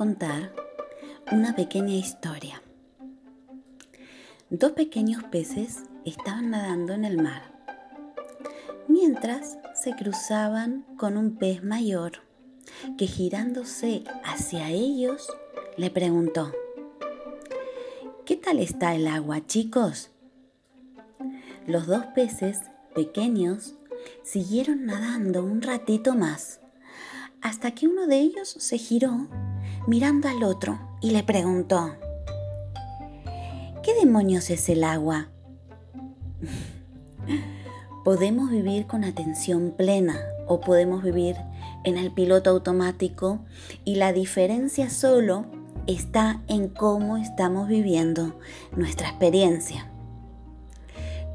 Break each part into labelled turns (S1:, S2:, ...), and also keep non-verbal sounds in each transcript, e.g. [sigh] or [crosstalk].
S1: Contar una pequeña historia. Dos pequeños peces estaban nadando en el mar, mientras se cruzaban con un pez mayor que girándose hacia ellos le preguntó, ¿qué tal está el agua, chicos? Los dos peces pequeños siguieron nadando un ratito más, hasta que uno de ellos se giró mirando al otro y le preguntó, ¿qué demonios es el agua? [laughs] podemos vivir con atención plena o podemos vivir en el piloto automático y la diferencia solo está en cómo estamos viviendo nuestra experiencia.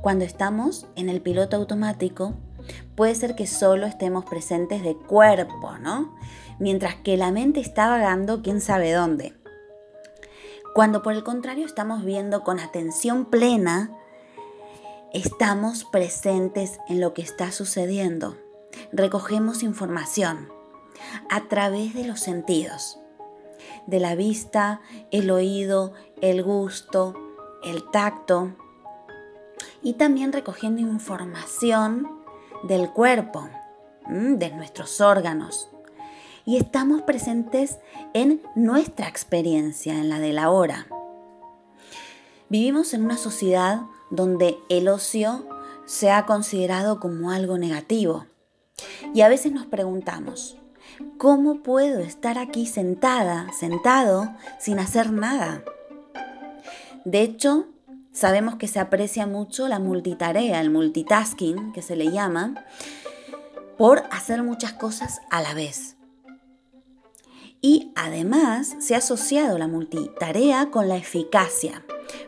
S1: Cuando estamos en el piloto automático, puede ser que solo estemos presentes de cuerpo, ¿no? mientras que la mente está vagando quién sabe dónde. Cuando por el contrario estamos viendo con atención plena, estamos presentes en lo que está sucediendo. Recogemos información a través de los sentidos, de la vista, el oído, el gusto, el tacto y también recogiendo información del cuerpo, de nuestros órganos y estamos presentes en nuestra experiencia, en la de la hora. Vivimos en una sociedad donde el ocio se ha considerado como algo negativo. Y a veces nos preguntamos, ¿cómo puedo estar aquí sentada, sentado, sin hacer nada? De hecho, sabemos que se aprecia mucho la multitarea, el multitasking, que se le llama, por hacer muchas cosas a la vez. Y además se ha asociado la multitarea con la eficacia.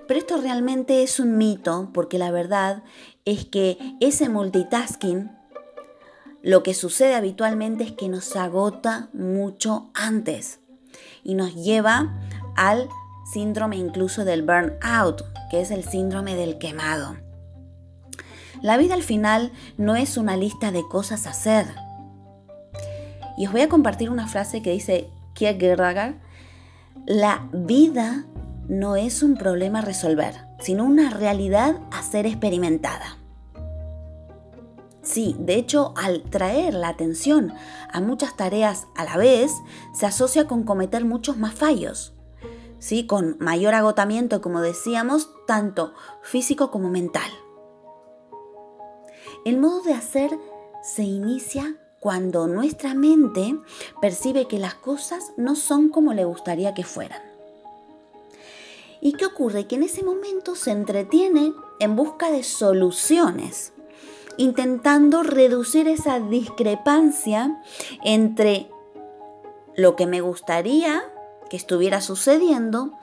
S1: Pero esto realmente es un mito porque la verdad es que ese multitasking lo que sucede habitualmente es que nos agota mucho antes y nos lleva al síndrome incluso del burnout, que es el síndrome del quemado. La vida al final no es una lista de cosas a hacer. Y os voy a compartir una frase que dice Kierkegaard, la vida no es un problema a resolver, sino una realidad a ser experimentada. Sí, de hecho, al traer la atención a muchas tareas a la vez, se asocia con cometer muchos más fallos, ¿sí? con mayor agotamiento, como decíamos, tanto físico como mental. El modo de hacer se inicia cuando nuestra mente percibe que las cosas no son como le gustaría que fueran. ¿Y qué ocurre? Que en ese momento se entretiene en busca de soluciones intentando reducir esa discrepancia entre lo que me gustaría que estuviera sucediendo,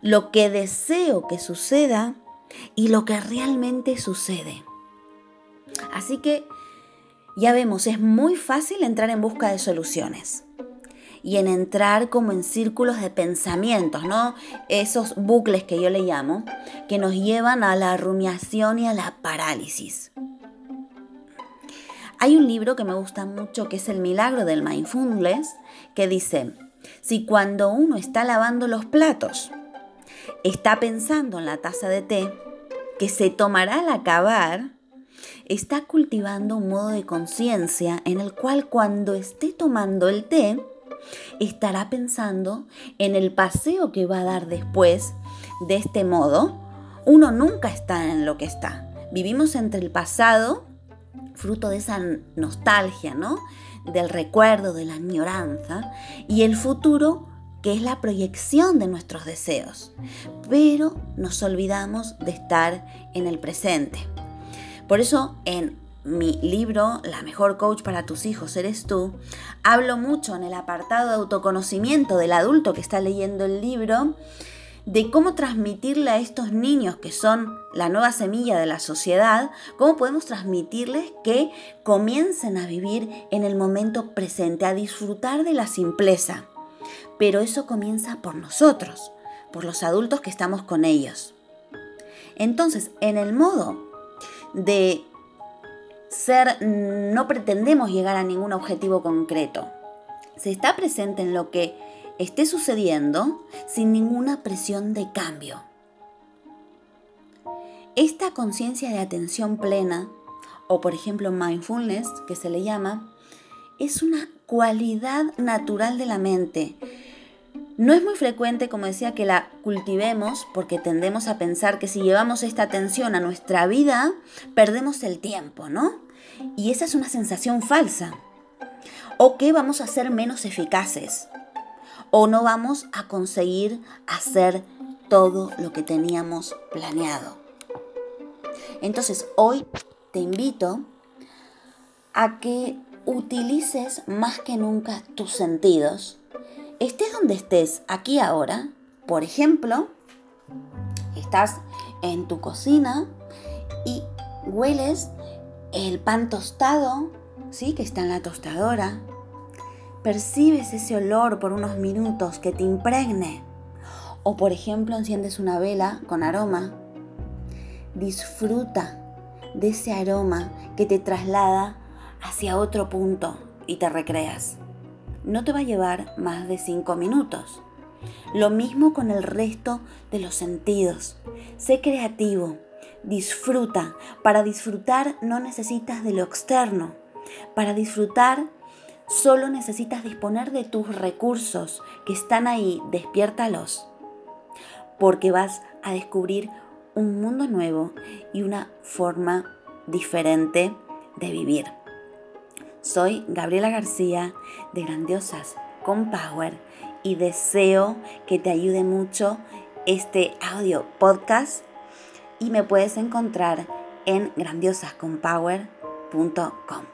S1: lo que deseo que suceda y lo que realmente sucede. Así que ya vemos, es muy fácil entrar en busca de soluciones y en entrar como en círculos de pensamientos, ¿no? Esos bucles que yo le llamo, que nos llevan a la rumiación y a la parálisis. Hay un libro que me gusta mucho que es El milagro del mindfulness, que dice, si cuando uno está lavando los platos, está pensando en la taza de té que se tomará al acabar, está cultivando un modo de conciencia en el cual cuando esté tomando el té, estará pensando en el paseo que va a dar después. De este modo, uno nunca está en lo que está. Vivimos entre el pasado fruto de esa nostalgia, ¿no? Del recuerdo, de la añoranza, y el futuro que es la proyección de nuestros deseos. Pero nos olvidamos de estar en el presente. Por eso en mi libro, La mejor coach para tus hijos eres tú, hablo mucho en el apartado de autoconocimiento del adulto que está leyendo el libro de cómo transmitirle a estos niños que son la nueva semilla de la sociedad, cómo podemos transmitirles que comiencen a vivir en el momento presente, a disfrutar de la simpleza. Pero eso comienza por nosotros, por los adultos que estamos con ellos. Entonces, en el modo de ser, no pretendemos llegar a ningún objetivo concreto. Se está presente en lo que esté sucediendo sin ninguna presión de cambio. Esta conciencia de atención plena, o por ejemplo mindfulness, que se le llama, es una cualidad natural de la mente. No es muy frecuente, como decía, que la cultivemos porque tendemos a pensar que si llevamos esta atención a nuestra vida, perdemos el tiempo, ¿no? Y esa es una sensación falsa. O que vamos a ser menos eficaces o no vamos a conseguir hacer todo lo que teníamos planeado. Entonces hoy te invito a que utilices más que nunca tus sentidos. Estés donde estés, aquí ahora, por ejemplo, estás en tu cocina y hueles el pan tostado, ¿sí? Que está en la tostadora, percibes ese olor por unos minutos que te impregne. O por ejemplo enciendes una vela con aroma. Disfruta de ese aroma que te traslada hacia otro punto y te recreas. No te va a llevar más de cinco minutos. Lo mismo con el resto de los sentidos. Sé creativo, disfruta. Para disfrutar no necesitas de lo externo. Para disfrutar Solo necesitas disponer de tus recursos que están ahí, despiértalos, porque vas a descubrir un mundo nuevo y una forma diferente de vivir. Soy Gabriela García de Grandiosas con Power y deseo que te ayude mucho este audio podcast y me puedes encontrar en grandiosasconpower.com.